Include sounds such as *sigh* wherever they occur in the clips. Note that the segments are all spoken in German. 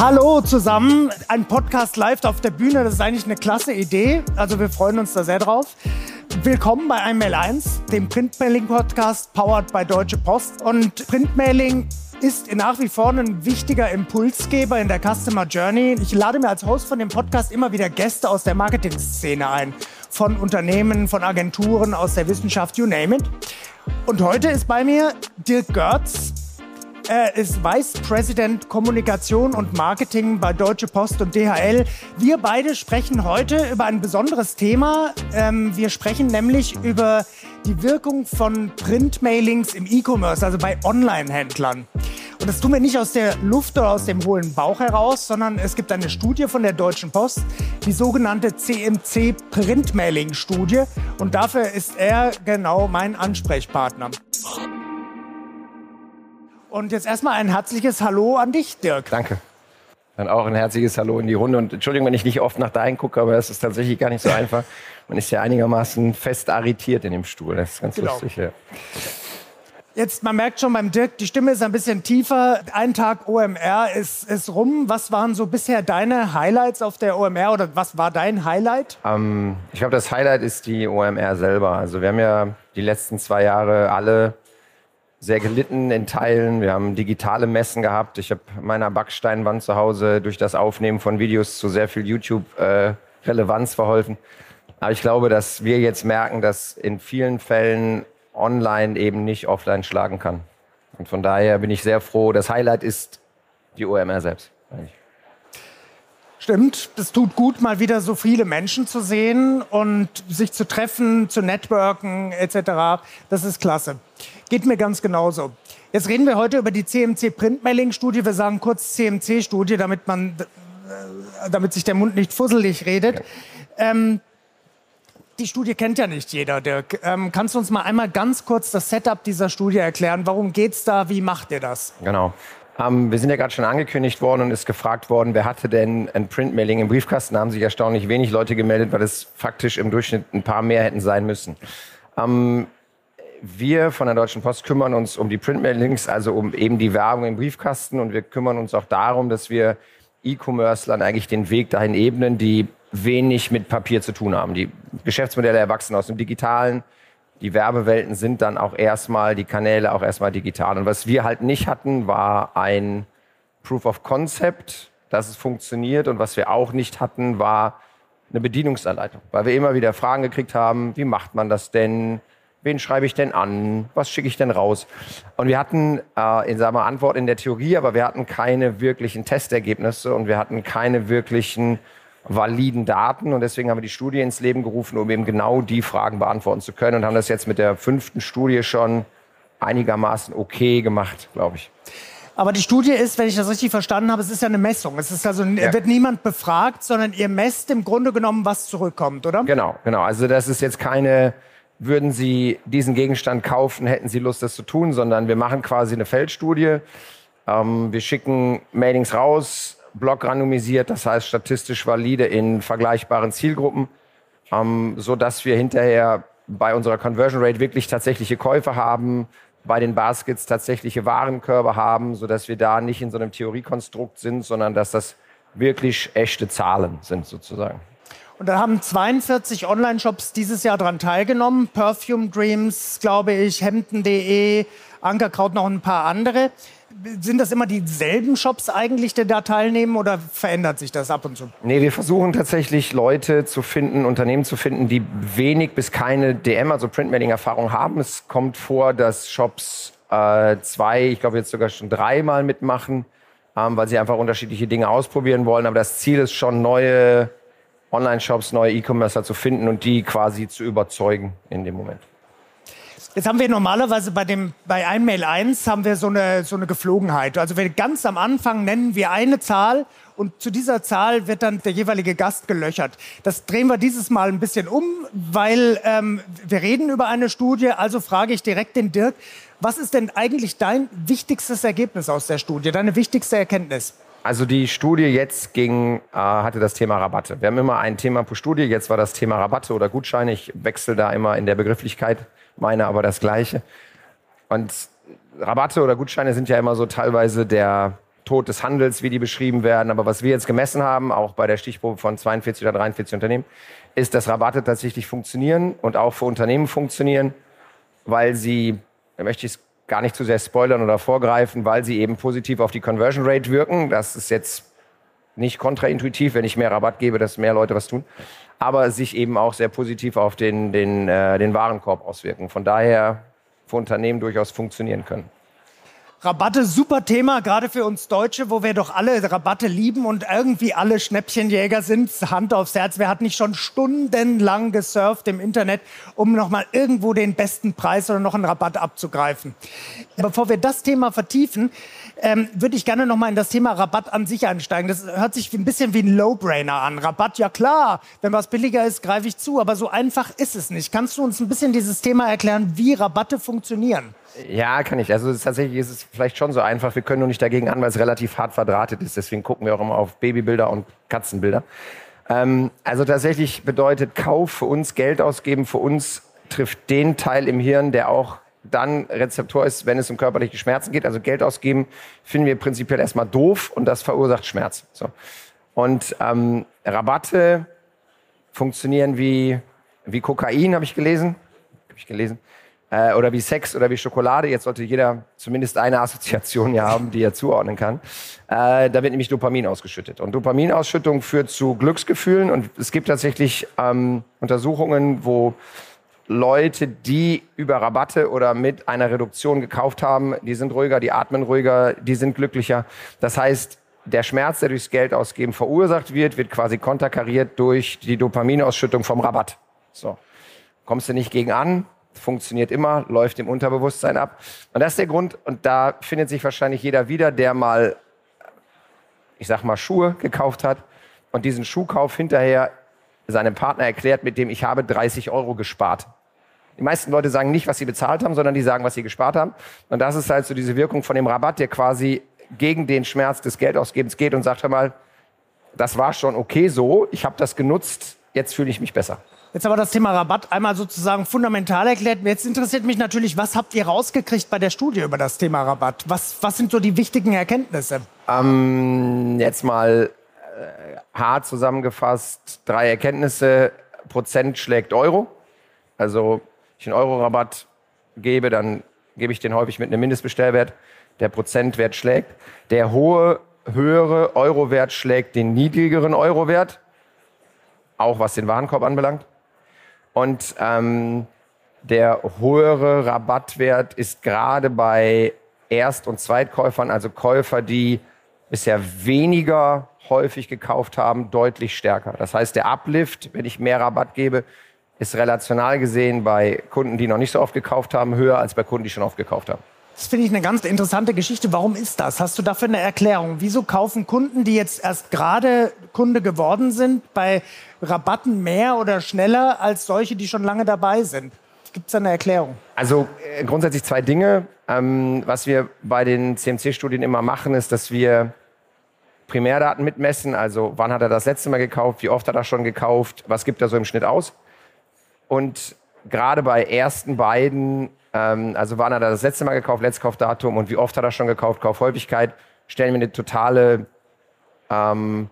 Hallo zusammen, ein Podcast live auf der Bühne, das ist eigentlich eine klasse Idee. Also wir freuen uns da sehr drauf. Willkommen bei iMail 1, dem Printmailing-Podcast powered by Deutsche Post. Und Printmailing ist nach wie vor ein wichtiger Impulsgeber in der Customer Journey. Ich lade mir als Host von dem Podcast immer wieder Gäste aus der Marketing-Szene ein. Von Unternehmen, von Agenturen, aus der Wissenschaft, you name it. Und heute ist bei mir Dirk Görz. Er ist Vice President Kommunikation und Marketing bei Deutsche Post und DHL. Wir beide sprechen heute über ein besonderes Thema. Ähm, wir sprechen nämlich über die Wirkung von Printmailings im E-Commerce, also bei Online-Händlern. Und das tun wir nicht aus der Luft oder aus dem hohlen Bauch heraus, sondern es gibt eine Studie von der Deutschen Post, die sogenannte CMC Printmailing Studie. Und dafür ist er genau mein Ansprechpartner. Und jetzt erstmal ein herzliches Hallo an dich, Dirk. Danke. Dann auch ein herzliches Hallo in die Runde. Und Entschuldigung, wenn ich nicht oft nach dahin gucke, aber das ist tatsächlich gar nicht so einfach. Man ist ja einigermaßen fest arretiert in dem Stuhl. Das ist ganz genau. lustig. Ja. Jetzt, man merkt schon beim Dirk, die Stimme ist ein bisschen tiefer. Ein Tag OMR ist, ist rum. Was waren so bisher deine Highlights auf der OMR oder was war dein Highlight? Ähm, ich glaube, das Highlight ist die OMR selber. Also wir haben ja die letzten zwei Jahre alle sehr gelitten in Teilen. Wir haben digitale Messen gehabt. Ich habe meiner Backsteinwand zu Hause durch das Aufnehmen von Videos zu sehr viel YouTube-Relevanz äh, verholfen. Aber ich glaube, dass wir jetzt merken, dass in vielen Fällen online eben nicht offline schlagen kann. Und von daher bin ich sehr froh. Das Highlight ist die OMR selbst. Eigentlich. Stimmt, es tut gut, mal wieder so viele Menschen zu sehen und sich zu treffen, zu networken etc. Das ist klasse. Geht mir ganz genauso. Jetzt reden wir heute über die CMC Printmailing-Studie. Wir sagen kurz CMC-Studie, damit, man, äh, damit sich der Mund nicht fusselig redet. Ja. Ähm, die Studie kennt ja nicht jeder, Dirk. Ähm, kannst du uns mal einmal ganz kurz das Setup dieser Studie erklären? Worum geht es da? Wie macht ihr das? Genau. Ähm, wir sind ja gerade schon angekündigt worden und ist gefragt worden, wer hatte denn ein Printmailing im Briefkasten? Da haben sich erstaunlich wenig Leute gemeldet, weil es faktisch im Durchschnitt ein paar mehr hätten sein müssen. Ähm, wir von der Deutschen Post kümmern uns um die Printmailings, also um eben die Werbung im Briefkasten und wir kümmern uns auch darum, dass wir E-Commercelern eigentlich den Weg dahin ebnen, die wenig mit Papier zu tun haben. Die Geschäftsmodelle erwachsen aus dem Digitalen, die Werbewelten sind dann auch erstmal, die Kanäle auch erstmal digital. Und was wir halt nicht hatten, war ein Proof of Concept, dass es funktioniert. Und was wir auch nicht hatten, war eine Bedienungsanleitung. Weil wir immer wieder Fragen gekriegt haben, wie macht man das denn? Wen schreibe ich denn an? Was schicke ich denn raus? Und wir hatten äh, in wir, Antwort in der Theorie, aber wir hatten keine wirklichen Testergebnisse und wir hatten keine wirklichen validen Daten. Und deswegen haben wir die Studie ins Leben gerufen, um eben genau die Fragen beantworten zu können und haben das jetzt mit der fünften Studie schon einigermaßen okay gemacht, glaube ich. Aber die Studie ist, wenn ich das richtig verstanden habe, es ist ja eine Messung. Es ist also, ja. wird niemand befragt, sondern ihr messt im Grunde genommen, was zurückkommt, oder? Genau, genau. Also das ist jetzt keine, würden Sie diesen Gegenstand kaufen, hätten Sie Lust, das zu tun, sondern wir machen quasi eine Feldstudie. Ähm, wir schicken Mailings raus, Block randomisiert, das heißt statistisch valide in vergleichbaren Zielgruppen, ähm, so dass wir hinterher bei unserer Conversion Rate wirklich tatsächliche Käufe haben, bei den Baskets tatsächliche Warenkörbe haben, so dass wir da nicht in so einem Theoriekonstrukt sind, sondern dass das wirklich echte Zahlen sind sozusagen. Und da haben 42 Online-Shops dieses Jahr daran teilgenommen. Perfume Dreams, glaube ich, Hemden.de, Ankerkraut, noch ein paar andere sind das immer dieselben Shops eigentlich, die da teilnehmen oder verändert sich das ab und zu? Nee, wir versuchen tatsächlich Leute zu finden, Unternehmen zu finden, die wenig bis keine DM, also Printmailing-Erfahrung haben. Es kommt vor, dass Shops äh, zwei, ich glaube jetzt sogar schon dreimal mitmachen, ähm, weil sie einfach unterschiedliche Dinge ausprobieren wollen. Aber das Ziel ist schon, neue Online-Shops, neue E-Commercer zu finden und die quasi zu überzeugen in dem Moment. Jetzt haben wir normalerweise bei dem bei Einmail 1 haben wir so eine so eine Geflogenheit. Also wir ganz am Anfang nennen wir eine Zahl und zu dieser Zahl wird dann der jeweilige Gast gelöchert. Das drehen wir dieses Mal ein bisschen um, weil ähm, wir reden über eine Studie. Also frage ich direkt den Dirk, was ist denn eigentlich dein wichtigstes Ergebnis aus der Studie, deine wichtigste Erkenntnis? Also die Studie jetzt ging, äh, hatte das Thema Rabatte. Wir haben immer ein Thema pro Studie. Jetzt war das Thema Rabatte oder Gutscheine. Ich wechsle da immer in der Begrifflichkeit meine aber das Gleiche. Und Rabatte oder Gutscheine sind ja immer so teilweise der Tod des Handels, wie die beschrieben werden. Aber was wir jetzt gemessen haben, auch bei der Stichprobe von 42 oder 43 Unternehmen, ist, dass Rabatte tatsächlich funktionieren und auch für Unternehmen funktionieren, weil sie, da möchte ich es gar nicht zu sehr spoilern oder vorgreifen, weil sie eben positiv auf die Conversion Rate wirken. Das ist jetzt nicht kontraintuitiv, wenn ich mehr Rabatt gebe, dass mehr Leute was tun, aber sich eben auch sehr positiv auf den, den, äh, den Warenkorb auswirken. Von daher für Unternehmen durchaus funktionieren können. Rabatte, super Thema, gerade für uns Deutsche, wo wir doch alle Rabatte lieben und irgendwie alle Schnäppchenjäger sind. Hand aufs Herz, wer hat nicht schon stundenlang gesurft im Internet, um nochmal irgendwo den besten Preis oder noch einen Rabatt abzugreifen. Bevor wir das Thema vertiefen, ähm, würde ich gerne noch mal in das Thema Rabatt an sich einsteigen. Das hört sich ein bisschen wie ein Low-Brainer an. Rabatt, ja klar, wenn was billiger ist, greife ich zu, aber so einfach ist es nicht. Kannst du uns ein bisschen dieses Thema erklären, wie Rabatte funktionieren? Ja, kann ich. Also tatsächlich ist es vielleicht schon so einfach. Wir können nur nicht dagegen an, weil es relativ hart verdrahtet ist. Deswegen gucken wir auch immer auf Babybilder und Katzenbilder. Ähm, also tatsächlich bedeutet Kauf für uns, Geld ausgeben für uns trifft den Teil im Hirn, der auch dann Rezeptor ist, wenn es um körperliche Schmerzen geht. Also Geld ausgeben finden wir prinzipiell erstmal doof und das verursacht Schmerz. So. Und ähm, Rabatte funktionieren wie, wie Kokain, habe ich gelesen. Hab ich gelesen. Äh, oder wie Sex oder wie Schokolade. Jetzt sollte jeder zumindest eine Assoziation hier haben, die er zuordnen kann. Äh, da wird nämlich Dopamin ausgeschüttet. Und Dopaminausschüttung führt zu Glücksgefühlen. Und es gibt tatsächlich ähm, Untersuchungen, wo Leute, die über Rabatte oder mit einer Reduktion gekauft haben, die sind ruhiger, die atmen ruhiger, die sind glücklicher. Das heißt, der Schmerz, der durchs Geld ausgeben verursacht wird, wird quasi konterkariert durch die Dopaminausschüttung vom Rabatt. So. Kommst du nicht gegen an, funktioniert immer, läuft im Unterbewusstsein ab. Und das ist der Grund, und da findet sich wahrscheinlich jeder wieder, der mal, ich sag mal, Schuhe gekauft hat und diesen Schuhkauf hinterher seinem Partner erklärt, mit dem ich habe 30 Euro gespart. Die meisten Leute sagen nicht, was sie bezahlt haben, sondern die sagen, was sie gespart haben. Und das ist halt so diese Wirkung von dem Rabatt, der quasi gegen den Schmerz des Geldausgebens geht und sagt, hör mal, das war schon okay so, ich habe das genutzt, jetzt fühle ich mich besser. Jetzt aber das Thema Rabatt einmal sozusagen fundamental erklärt. Jetzt interessiert mich natürlich, was habt ihr rausgekriegt bei der Studie über das Thema Rabatt? Was, was sind so die wichtigen Erkenntnisse? Ähm, jetzt mal äh, hart zusammengefasst, drei Erkenntnisse. Prozent schlägt Euro. Also ich einen Euro-Rabatt gebe, dann gebe ich den häufig mit einem Mindestbestellwert. Der Prozentwert schlägt. Der hohe, höhere Eurowert schlägt den niedrigeren Eurowert, auch was den Warenkorb anbelangt. Und ähm, der höhere Rabattwert ist gerade bei Erst- und Zweitkäufern, also Käufer, die bisher weniger häufig gekauft haben, deutlich stärker. Das heißt, der Uplift, wenn ich mehr Rabatt gebe, ist relational gesehen bei Kunden, die noch nicht so oft gekauft haben, höher als bei Kunden, die schon oft gekauft haben. Das finde ich eine ganz interessante Geschichte. Warum ist das? Hast du dafür eine Erklärung? Wieso kaufen Kunden, die jetzt erst gerade Kunde geworden sind, bei Rabatten mehr oder schneller als solche, die schon lange dabei sind? Gibt es da eine Erklärung? Also äh, grundsätzlich zwei Dinge. Ähm, was wir bei den CMC-Studien immer machen, ist, dass wir Primärdaten mitmessen. Also wann hat er das letzte Mal gekauft, wie oft hat er schon gekauft, was gibt er so im Schnitt aus. Und gerade bei ersten beiden, ähm, also wann hat er das letzte Mal gekauft, Letztkaufdatum und wie oft hat er schon gekauft, Kaufhäufigkeit, stellen wir eine totale ähm,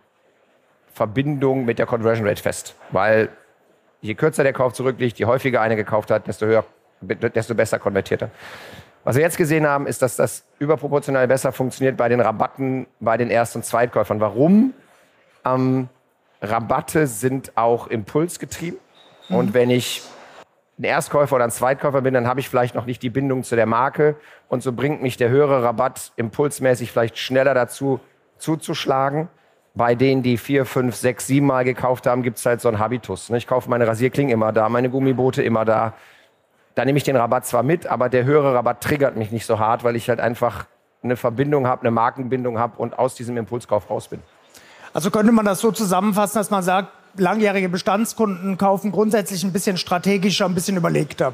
Verbindung mit der Conversion Rate fest. Weil je kürzer der Kauf zurückliegt, je häufiger einer gekauft hat, desto höher, desto besser konvertiert er. Was wir jetzt gesehen haben, ist, dass das überproportional besser funktioniert bei den Rabatten bei den Erst- und Zweitkäufern. Warum? Ähm, Rabatte sind auch impulsgetrieben. Und wenn ich ein Erstkäufer oder ein Zweitkäufer bin, dann habe ich vielleicht noch nicht die Bindung zu der Marke. Und so bringt mich der höhere Rabatt impulsmäßig vielleicht schneller dazu, zuzuschlagen. Bei denen, die vier, fünf, sechs, sieben Mal gekauft haben, gibt es halt so einen Habitus. Ne? Ich kaufe meine Rasierklingen immer da, meine Gummiboote immer da. Da nehme ich den Rabatt zwar mit, aber der höhere Rabatt triggert mich nicht so hart, weil ich halt einfach eine Verbindung habe, eine Markenbindung habe und aus diesem Impulskauf raus bin. Also könnte man das so zusammenfassen, dass man sagt, langjährige Bestandskunden kaufen grundsätzlich ein bisschen strategischer, ein bisschen überlegter.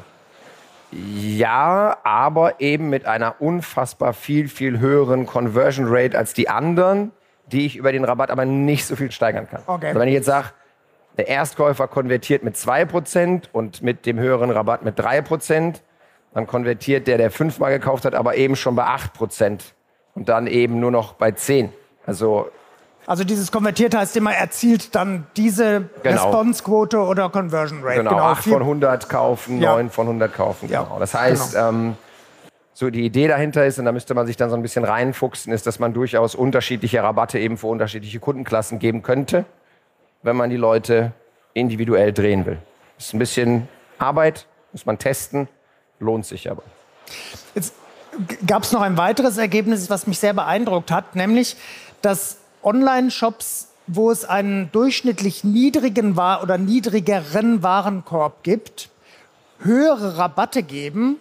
Ja, aber eben mit einer unfassbar viel, viel höheren Conversion Rate als die anderen, die ich über den Rabatt aber nicht so viel steigern kann. Okay. Also wenn ich jetzt sage, der Erstkäufer konvertiert mit 2% und mit dem höheren Rabatt mit 3%, dann konvertiert der, der fünfmal gekauft hat, aber eben schon bei 8% und dann eben nur noch bei 10. Also also dieses konvertiert heißt immer, erzielt dann diese genau. Response-Quote oder Conversion Rate. Genau, genau 8 von 100 kaufen, ja. 9 von 100 kaufen. Genau. Ja. Das heißt, genau. ähm, so die Idee dahinter ist, und da müsste man sich dann so ein bisschen reinfuchsen, ist, dass man durchaus unterschiedliche Rabatte eben für unterschiedliche Kundenklassen geben könnte, wenn man die Leute individuell drehen will. Das ist ein bisschen Arbeit, muss man testen, lohnt sich aber. Jetzt gab es noch ein weiteres Ergebnis, was mich sehr beeindruckt hat, nämlich, dass Online-Shops, wo es einen durchschnittlich niedrigen oder niedrigeren Warenkorb gibt, höhere Rabatte geben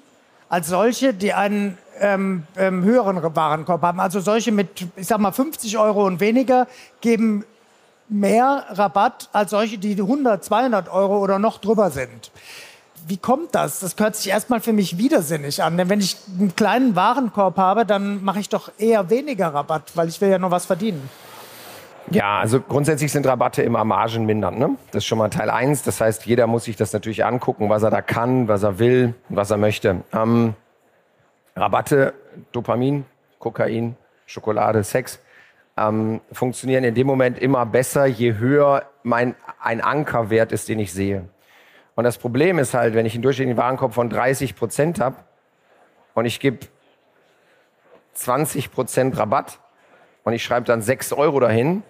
als solche, die einen ähm, ähm, höheren Warenkorb haben. Also solche mit, ich sag mal, 50 Euro und weniger geben mehr Rabatt als solche, die 100, 200 Euro oder noch drüber sind. Wie kommt das? Das hört sich erstmal für mich widersinnig an. Denn wenn ich einen kleinen Warenkorb habe, dann mache ich doch eher weniger Rabatt, weil ich will ja noch was verdienen. Ja, also grundsätzlich sind Rabatte immer margenmindernd. Ne? Das ist schon mal Teil eins. Das heißt, jeder muss sich das natürlich angucken, was er da kann, was er will, was er möchte. Ähm, Rabatte, Dopamin, Kokain, Schokolade, Sex ähm, funktionieren in dem Moment immer besser, je höher mein ein Ankerwert ist, den ich sehe. Und das Problem ist halt, wenn ich einen durchschnittlichen Warenkorb von 30 Prozent habe und ich gebe 20 Prozent Rabatt und ich schreibe dann 6 Euro dahin,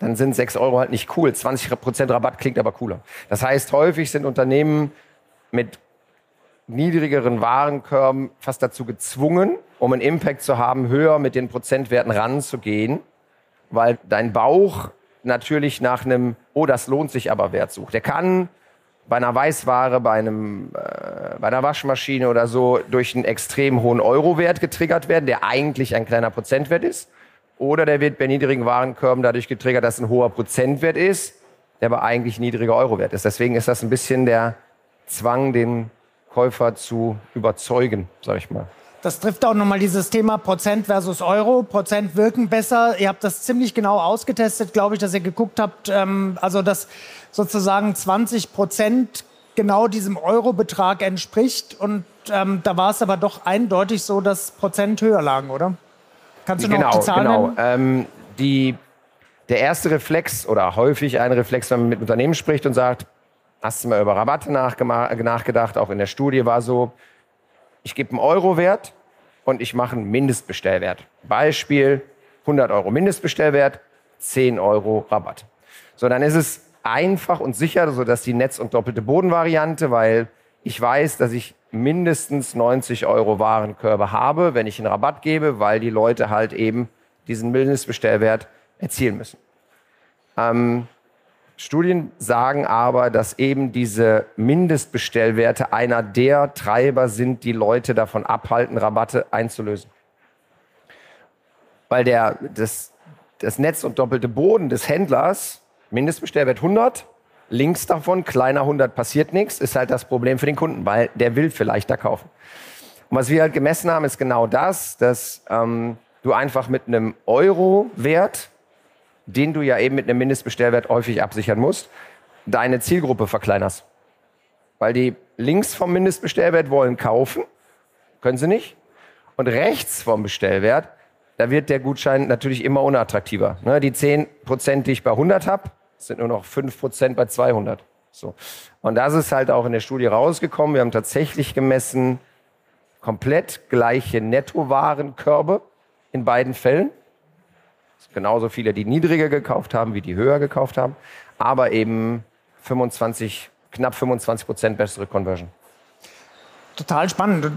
dann sind 6 Euro halt nicht cool. 20 Prozent Rabatt klingt aber cooler. Das heißt, häufig sind Unternehmen mit niedrigeren Warenkörben fast dazu gezwungen, um einen Impact zu haben, höher mit den Prozentwerten ranzugehen, weil dein Bauch natürlich nach einem, oh, das lohnt sich aber Wert sucht. Der kann bei einer Weißware, bei, einem, äh, bei einer Waschmaschine oder so durch einen extrem hohen Eurowert getriggert werden, der eigentlich ein kleiner Prozentwert ist. Oder der wird bei niedrigen Warenkörben dadurch getriggert, dass ein hoher Prozentwert ist, der aber eigentlich niedriger Eurowert ist. Deswegen ist das ein bisschen der Zwang, den Käufer zu überzeugen, sag ich mal. Das trifft auch nochmal dieses Thema Prozent versus Euro. Prozent wirken besser. Ihr habt das ziemlich genau ausgetestet, glaube ich, dass ihr geguckt habt. Ähm, also, dass sozusagen 20 Prozent genau diesem Eurobetrag entspricht. Und ähm, da war es aber doch eindeutig so, dass Prozent höher lagen, oder? Kannst du noch genau, die Zahlen genau. Ähm, die, der erste Reflex oder häufig ein Reflex, wenn man mit Unternehmen spricht und sagt, hast du mal über Rabatte nachgedacht? Auch in der Studie war so, ich gebe einen Euro-Wert und ich mache einen Mindestbestellwert. Beispiel 100 Euro Mindestbestellwert, 10 Euro Rabatt. So, dann ist es einfach und sicher, so dass die Netz- und doppelte Bodenvariante, weil ich weiß, dass ich mindestens 90 Euro Warenkörbe habe, wenn ich einen Rabatt gebe, weil die Leute halt eben diesen Mindestbestellwert erzielen müssen. Ähm, Studien sagen aber, dass eben diese Mindestbestellwerte einer der Treiber sind, die Leute davon abhalten, Rabatte einzulösen. Weil der, das, das Netz und doppelte Boden des Händlers, Mindestbestellwert 100, links davon, kleiner 100 passiert nichts, ist halt das Problem für den Kunden, weil der will vielleicht da kaufen. Und was wir halt gemessen haben, ist genau das, dass ähm, du einfach mit einem Euro-Wert den du ja eben mit einem Mindestbestellwert häufig absichern musst, deine Zielgruppe verkleinerst. Weil die links vom Mindestbestellwert wollen kaufen, können sie nicht. Und rechts vom Bestellwert, da wird der Gutschein natürlich immer unattraktiver. Ne, die 10%, die ich bei 100 habe, sind nur noch 5% bei 200. So. Und das ist halt auch in der Studie rausgekommen. Wir haben tatsächlich gemessen, komplett gleiche Nettowarenkörbe in beiden Fällen genauso viele, die niedriger gekauft haben, wie die höher gekauft haben, aber eben 25, knapp 25 Prozent bessere Conversion. Total spannend.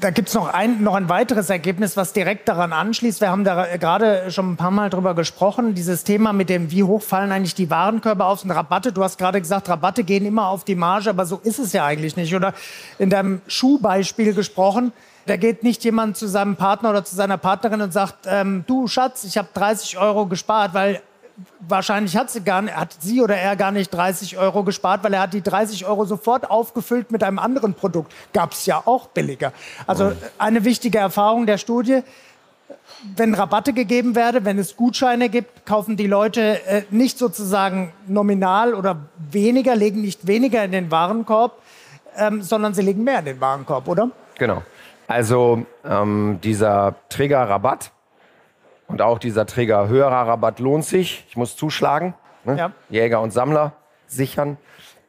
Da gibt es noch ein, noch ein weiteres Ergebnis, was direkt daran anschließt. Wir haben da gerade schon ein paar Mal drüber gesprochen. Dieses Thema mit dem, wie hoch fallen eigentlich die Warenkörbe aus und Rabatte. Du hast gerade gesagt, Rabatte gehen immer auf die Marge, aber so ist es ja eigentlich nicht. Oder in deinem Schuhbeispiel gesprochen da geht nicht jemand zu seinem Partner oder zu seiner Partnerin und sagt, ähm, du Schatz, ich habe 30 Euro gespart, weil wahrscheinlich hat sie, gar, hat sie oder er gar nicht 30 Euro gespart, weil er hat die 30 Euro sofort aufgefüllt mit einem anderen Produkt. Gab es ja auch billiger. Also eine wichtige Erfahrung der Studie, wenn Rabatte gegeben werden, wenn es Gutscheine gibt, kaufen die Leute äh, nicht sozusagen nominal oder weniger, legen nicht weniger in den Warenkorb, ähm, sondern sie legen mehr in den Warenkorb, oder? Genau. Also ähm, dieser Trigger-Rabatt und auch dieser Trigger höherer Rabatt lohnt sich. Ich muss zuschlagen. Ne? Ja. Jäger und Sammler sichern.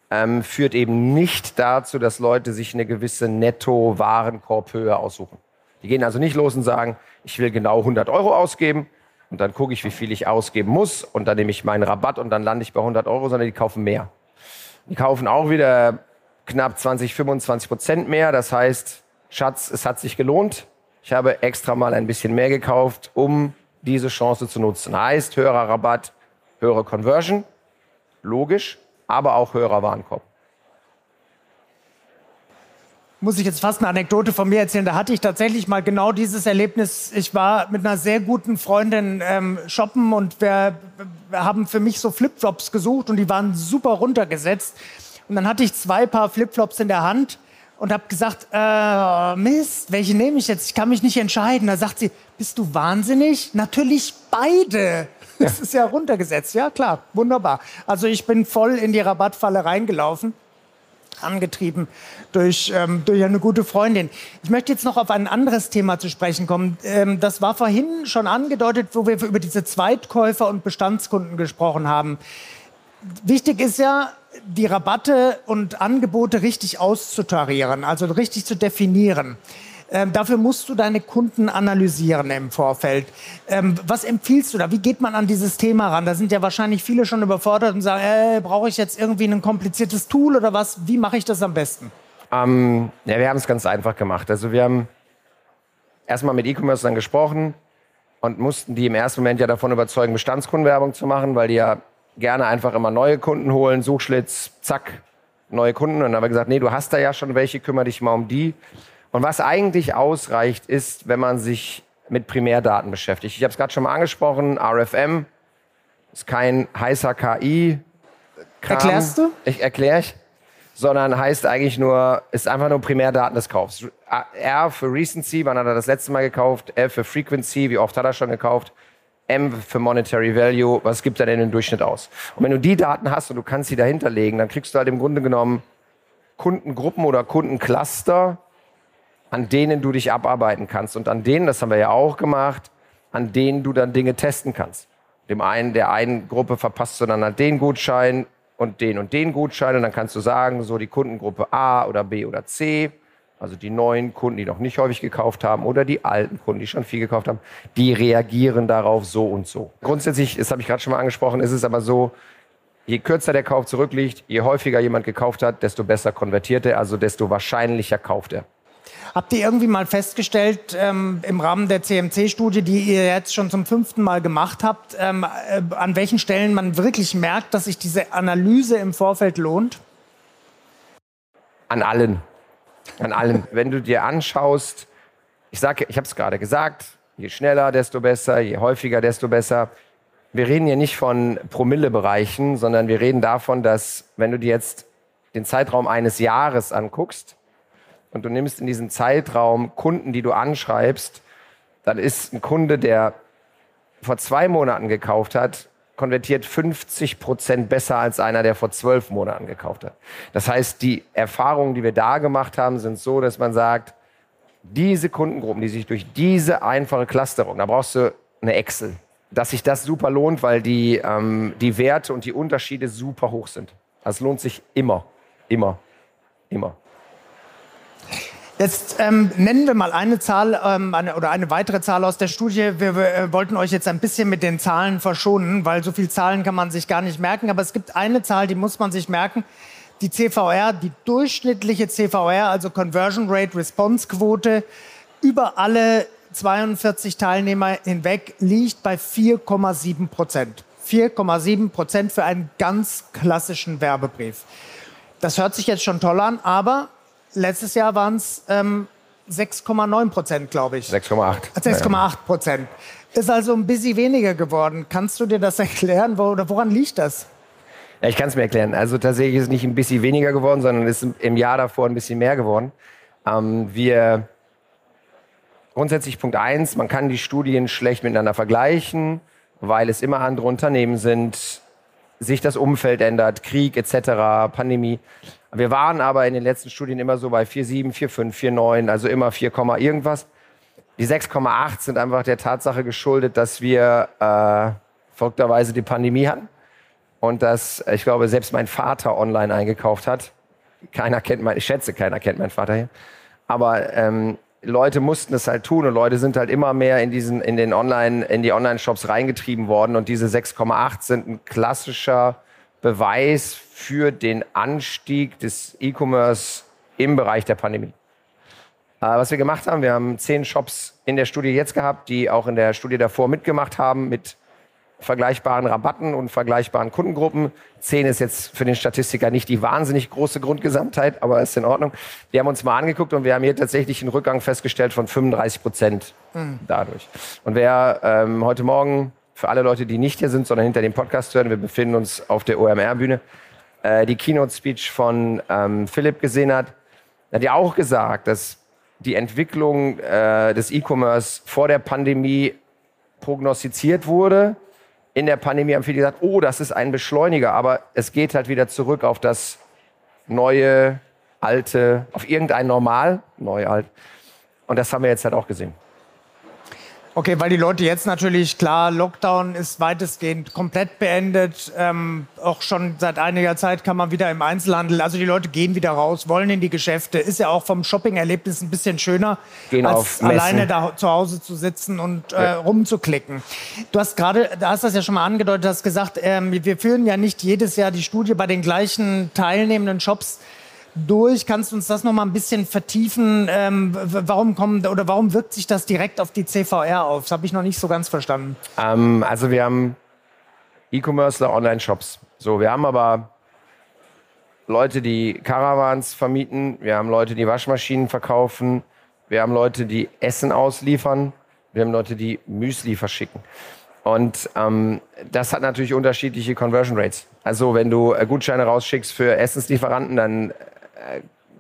Ähm, führt eben nicht dazu, dass Leute sich eine gewisse Netto-Warenkorbhöhe aussuchen. Die gehen also nicht los und sagen, ich will genau 100 Euro ausgeben und dann gucke ich, wie viel ich ausgeben muss und dann nehme ich meinen Rabatt und dann lande ich bei 100 Euro, sondern die kaufen mehr. Die kaufen auch wieder knapp 20, 25 Prozent mehr. Das heißt, Schatz, es hat sich gelohnt. Ich habe extra mal ein bisschen mehr gekauft, um diese Chance zu nutzen. Heißt, höherer Rabatt, höhere Conversion, logisch, aber auch höherer Warenkorb. Muss ich jetzt fast eine Anekdote von mir erzählen. Da hatte ich tatsächlich mal genau dieses Erlebnis. Ich war mit einer sehr guten Freundin ähm, shoppen und wir, wir haben für mich so Flipflops gesucht und die waren super runtergesetzt. Und dann hatte ich zwei Paar Flipflops in der Hand und habe gesagt, äh, Mist, welche nehme ich jetzt? Ich kann mich nicht entscheiden. Da sagt sie, bist du wahnsinnig? Natürlich beide. Das ist ja runtergesetzt. Ja, klar, wunderbar. Also ich bin voll in die Rabattfalle reingelaufen angetrieben durch, ähm, durch eine gute Freundin. Ich möchte jetzt noch auf ein anderes Thema zu sprechen kommen. Ähm, das war vorhin schon angedeutet, wo wir über diese Zweitkäufer und Bestandskunden gesprochen haben. Wichtig ist ja, die Rabatte und Angebote richtig auszutarieren, also richtig zu definieren. Ähm, dafür musst du deine Kunden analysieren im Vorfeld. Ähm, was empfiehlst du da? Wie geht man an dieses Thema ran? Da sind ja wahrscheinlich viele schon überfordert und sagen, äh, brauche ich jetzt irgendwie ein kompliziertes Tool oder was? Wie mache ich das am besten? Ähm, ja, wir haben es ganz einfach gemacht. Also wir haben erstmal mit E-Commerce dann gesprochen und mussten die im ersten Moment ja davon überzeugen, Bestandskundenwerbung zu machen, weil die ja gerne einfach immer neue Kunden holen, Suchschlitz, zack, neue Kunden. Und dann haben wir gesagt, nee, du hast da ja schon welche, kümmere dich mal um die. Und was eigentlich ausreicht, ist, wenn man sich mit Primärdaten beschäftigt. Ich habe es gerade schon mal angesprochen, RFM ist kein heißer KI. -Kram. Erklärst du? Ich erkläre ich. Sondern heißt eigentlich nur, ist einfach nur Primärdaten des Kaufs. R für Recency, wann hat er das letzte Mal gekauft? F für Frequency, wie oft hat er schon gekauft? M für Monetary Value, was gibt er denn im Durchschnitt aus? Und wenn du die Daten hast und du kannst sie dahinter legen, dann kriegst du halt im Grunde genommen Kundengruppen oder Kundencluster, an denen du dich abarbeiten kannst und an denen, das haben wir ja auch gemacht, an denen du dann Dinge testen kannst. Dem einen, der einen Gruppe verpasst du dann den Gutschein und den und den Gutschein und dann kannst du sagen, so die Kundengruppe A oder B oder C also die neuen Kunden, die noch nicht häufig gekauft haben oder die alten Kunden, die schon viel gekauft haben, die reagieren darauf so und so. Grundsätzlich, das habe ich gerade schon mal angesprochen, ist es aber so, je kürzer der Kauf zurückliegt, je häufiger jemand gekauft hat, desto besser konvertiert er, also desto wahrscheinlicher kauft er. Habt ihr irgendwie mal festgestellt ähm, im Rahmen der CMC-Studie, die ihr jetzt schon zum fünften Mal gemacht habt, ähm, äh, an welchen Stellen man wirklich merkt, dass sich diese Analyse im Vorfeld lohnt? An allen an allem. *laughs* Wenn du dir anschaust, ich sage, ich habe es gerade gesagt, je schneller, desto besser, je häufiger, desto besser. Wir reden hier nicht von Promillebereichen, sondern wir reden davon, dass wenn du dir jetzt den Zeitraum eines Jahres anguckst und du nimmst in diesem Zeitraum Kunden, die du anschreibst, dann ist ein Kunde, der vor zwei Monaten gekauft hat, konvertiert 50 Prozent besser als einer, der vor zwölf Monaten gekauft hat. Das heißt, die Erfahrungen, die wir da gemacht haben, sind so, dass man sagt, diese Kundengruppen, die sich durch diese einfache Clusterung, da brauchst du eine Excel, dass sich das super lohnt, weil die, ähm, die Werte und die Unterschiede super hoch sind. Das lohnt sich immer, immer, immer. Jetzt ähm, nennen wir mal eine Zahl ähm, eine, oder eine weitere Zahl aus der Studie. Wir, wir äh, wollten euch jetzt ein bisschen mit den Zahlen verschonen, weil so viele Zahlen kann man sich gar nicht merken. Aber es gibt eine Zahl, die muss man sich merken. Die CVR, die durchschnittliche CVR, also Conversion Rate Response Quote, über alle 42 Teilnehmer hinweg liegt bei 4,7 Prozent. 4,7 Prozent für einen ganz klassischen Werbebrief. Das hört sich jetzt schon toll an, aber letztes Jahr waren es ähm, 6,9 Prozent, glaube ich. 6,8. 6,8 Prozent. Ist also ein bisschen weniger geworden. Kannst du dir das *laughs* erklären? Wo, oder woran liegt das? Ja, ich kann es mir erklären. Also tatsächlich ist es nicht ein bisschen weniger geworden, sondern es ist im Jahr davor ein bisschen mehr geworden. Ähm, wir grundsätzlich Punkt eins: man kann die Studien schlecht miteinander vergleichen, weil es immer andere Unternehmen sind, sich das Umfeld ändert, Krieg etc., Pandemie. Wir waren aber in den letzten Studien immer so bei 4,7, 4,5, 4,9, also immer 4, irgendwas. Die 6,8 sind einfach der Tatsache geschuldet, dass wir äh, verrückterweise die Pandemie hatten und dass, ich glaube, selbst mein Vater online eingekauft hat. Keiner kennt mein, ich schätze, keiner kennt meinen Vater hier. Aber ähm, Leute mussten es halt tun und Leute sind halt immer mehr in diesen, in den Online, in die Online-Shops reingetrieben worden und diese 6,8 sind ein klassischer Beweis für den Anstieg des E-Commerce im Bereich der Pandemie. Äh, was wir gemacht haben, wir haben zehn Shops in der Studie jetzt gehabt, die auch in der Studie davor mitgemacht haben mit vergleichbaren Rabatten und vergleichbaren Kundengruppen. Zehn ist jetzt für den Statistiker nicht die wahnsinnig große Grundgesamtheit, aber ist in Ordnung. Wir haben uns mal angeguckt und wir haben hier tatsächlich einen Rückgang festgestellt von 35 Prozent mhm. dadurch. Und wer ähm, heute Morgen, für alle Leute, die nicht hier sind, sondern hinter dem Podcast hören, wir befinden uns auf der OMR-Bühne, äh, die Keynote-Speech von ähm, Philipp gesehen hat, hat ja auch gesagt, dass die Entwicklung äh, des E-Commerce vor der Pandemie prognostiziert wurde in der Pandemie haben viele gesagt, oh, das ist ein Beschleuniger, aber es geht halt wieder zurück auf das neue, alte, auf irgendein Normal, neu, alt. Und das haben wir jetzt halt auch gesehen. Okay, weil die Leute jetzt natürlich, klar, Lockdown ist weitestgehend komplett beendet. Ähm, auch schon seit einiger Zeit kann man wieder im Einzelhandel, also die Leute gehen wieder raus, wollen in die Geschäfte. Ist ja auch vom Shopping-Erlebnis ein bisschen schöner, Gehen als alleine da zu Hause zu sitzen und äh, rumzuklicken. Du hast gerade, da hast das ja schon mal angedeutet, hast gesagt, ähm, wir führen ja nicht jedes Jahr die Studie bei den gleichen teilnehmenden Shops durch. Kannst du uns das noch mal ein bisschen vertiefen? Ähm, warum kommen oder warum wirkt sich das direkt auf die CVR auf? Das habe ich noch nicht so ganz verstanden. Ähm, also wir haben E-Commercer, Online-Shops. So, wir haben aber Leute, die Caravans vermieten. Wir haben Leute, die Waschmaschinen verkaufen. Wir haben Leute, die Essen ausliefern. Wir haben Leute, die Müsli verschicken. Und ähm, das hat natürlich unterschiedliche Conversion Rates. Also wenn du äh, Gutscheine rausschickst für Essenslieferanten, dann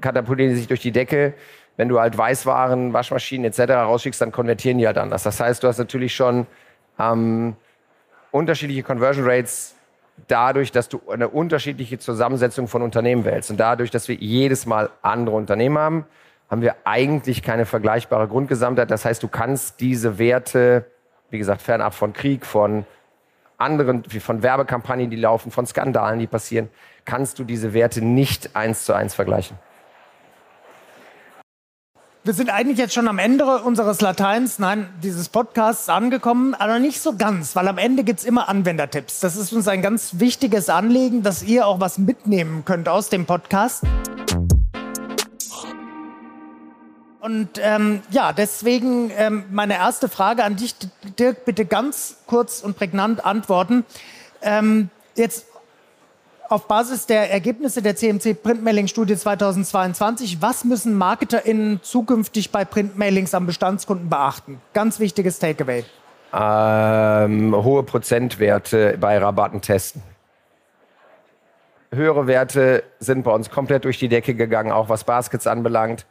katapultieren die sich durch die Decke. Wenn du halt Weißwaren, Waschmaschinen etc. rausschickst, dann konvertieren die halt anders. Das heißt, du hast natürlich schon ähm, unterschiedliche Conversion Rates dadurch, dass du eine unterschiedliche Zusammensetzung von Unternehmen wählst. Und dadurch, dass wir jedes Mal andere Unternehmen haben, haben wir eigentlich keine vergleichbare Grundgesamtheit. Das heißt, du kannst diese Werte, wie gesagt, fernab von Krieg, von anderen, von Werbekampagnen, die laufen, von Skandalen, die passieren, kannst du diese Werte nicht eins zu eins vergleichen. Wir sind eigentlich jetzt schon am Ende unseres Lateins, nein, dieses Podcasts angekommen, aber nicht so ganz, weil am Ende gibt es immer Anwendertipps. Das ist uns ein ganz wichtiges Anliegen, dass ihr auch was mitnehmen könnt aus dem Podcast. Und ähm, ja, deswegen ähm, meine erste Frage an dich, Dirk, bitte ganz kurz und prägnant antworten. Ähm, jetzt auf Basis der Ergebnisse der CMC Printmailing-Studie 2022, was müssen MarketerInnen zukünftig bei Printmailings am Bestandskunden beachten? Ganz wichtiges Takeaway. Ähm, hohe Prozentwerte bei Rabatten testen. Höhere Werte sind bei uns komplett durch die Decke gegangen, auch was Baskets anbelangt.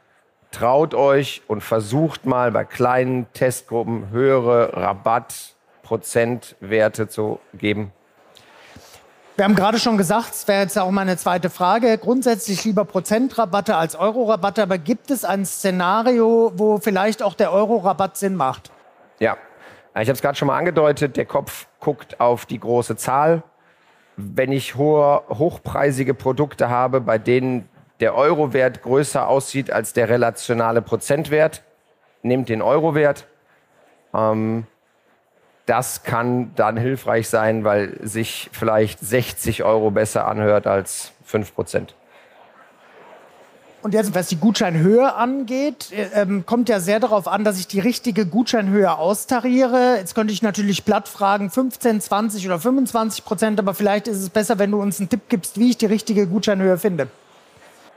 Traut euch und versucht mal bei kleinen Testgruppen höhere Rabattprozentwerte zu geben. Wir haben gerade schon gesagt, es wäre jetzt auch meine zweite Frage, grundsätzlich lieber Prozentrabatte als Euro-Rabatte, aber gibt es ein Szenario, wo vielleicht auch der Euro-Rabatt Sinn macht? Ja, ich habe es gerade schon mal angedeutet, der Kopf guckt auf die große Zahl. Wenn ich hohe, hochpreisige Produkte habe, bei denen der Euro-Wert größer aussieht als der relationale Prozentwert, nehmt den Euro-Wert. Ähm, das kann dann hilfreich sein, weil sich vielleicht 60 Euro besser anhört als 5 Prozent. Und jetzt, was die Gutscheinhöhe angeht, ähm, kommt ja sehr darauf an, dass ich die richtige Gutscheinhöhe austariere. Jetzt könnte ich natürlich platt fragen, 15, 20 oder 25 Prozent, aber vielleicht ist es besser, wenn du uns einen Tipp gibst, wie ich die richtige Gutscheinhöhe finde.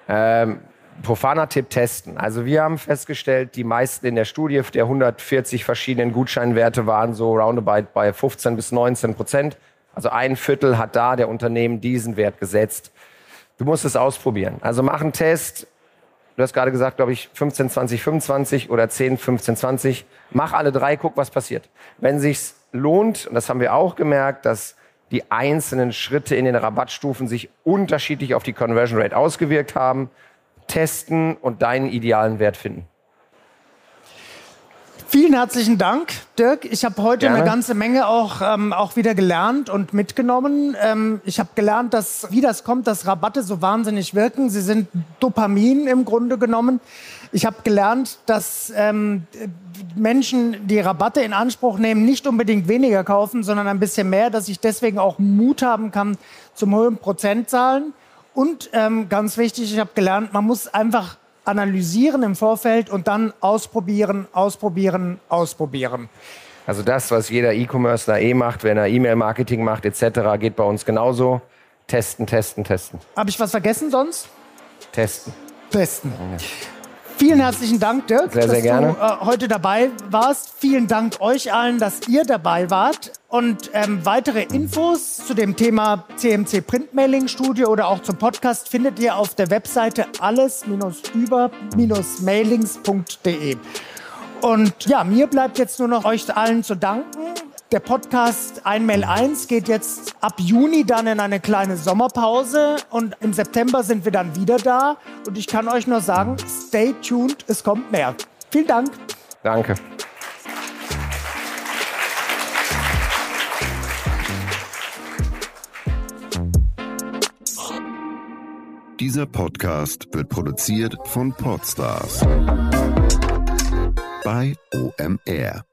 Ähm, profaner Tipp testen. Also wir haben festgestellt, die meisten in der Studie der 140 verschiedenen Gutscheinwerte waren so roundabout bei 15 bis 19 Prozent. Also ein Viertel hat da der Unternehmen diesen Wert gesetzt. Du musst es ausprobieren. Also mach einen Test. Du hast gerade gesagt, glaube ich, 15, 20, 25 oder 10, 15, 20. Mach alle drei, guck, was passiert. Wenn sich's lohnt, und das haben wir auch gemerkt, dass die einzelnen Schritte in den Rabattstufen sich unterschiedlich auf die Conversion Rate ausgewirkt haben, testen und deinen idealen Wert finden. Vielen herzlichen Dank, Dirk. Ich habe heute Gerne. eine ganze Menge auch, ähm, auch wieder gelernt und mitgenommen. Ähm, ich habe gelernt, dass, wie das kommt, dass Rabatte so wahnsinnig wirken. Sie sind Dopamin im Grunde genommen. Ich habe gelernt, dass ähm, Menschen, die Rabatte in Anspruch nehmen, nicht unbedingt weniger kaufen, sondern ein bisschen mehr, dass ich deswegen auch Mut haben kann zum hohen Prozentzahlen. Und ähm, ganz wichtig, ich habe gelernt, man muss einfach analysieren im Vorfeld und dann ausprobieren, ausprobieren, ausprobieren. Also das, was jeder E-Commercer eh macht, wenn er E-Mail-Marketing macht etc., geht bei uns genauso. Testen, testen, testen. Habe ich was vergessen sonst? Testen. Testen. Ja. Vielen herzlichen Dank, Dirk, sehr, sehr dass gerne. du äh, heute dabei warst. Vielen Dank euch allen, dass ihr dabei wart. Und ähm, weitere Infos zu dem Thema CMC Printmailing Studio oder auch zum Podcast findet ihr auf der Webseite alles-über-mailings.de. Und ja, mir bleibt jetzt nur noch euch allen zu danken der Podcast Einmail 1 geht jetzt ab Juni dann in eine kleine Sommerpause und im September sind wir dann wieder da. Und ich kann euch nur sagen, stay tuned, es kommt mehr. Vielen Dank. Danke. Dieser Podcast wird produziert von Podstars bei OMR.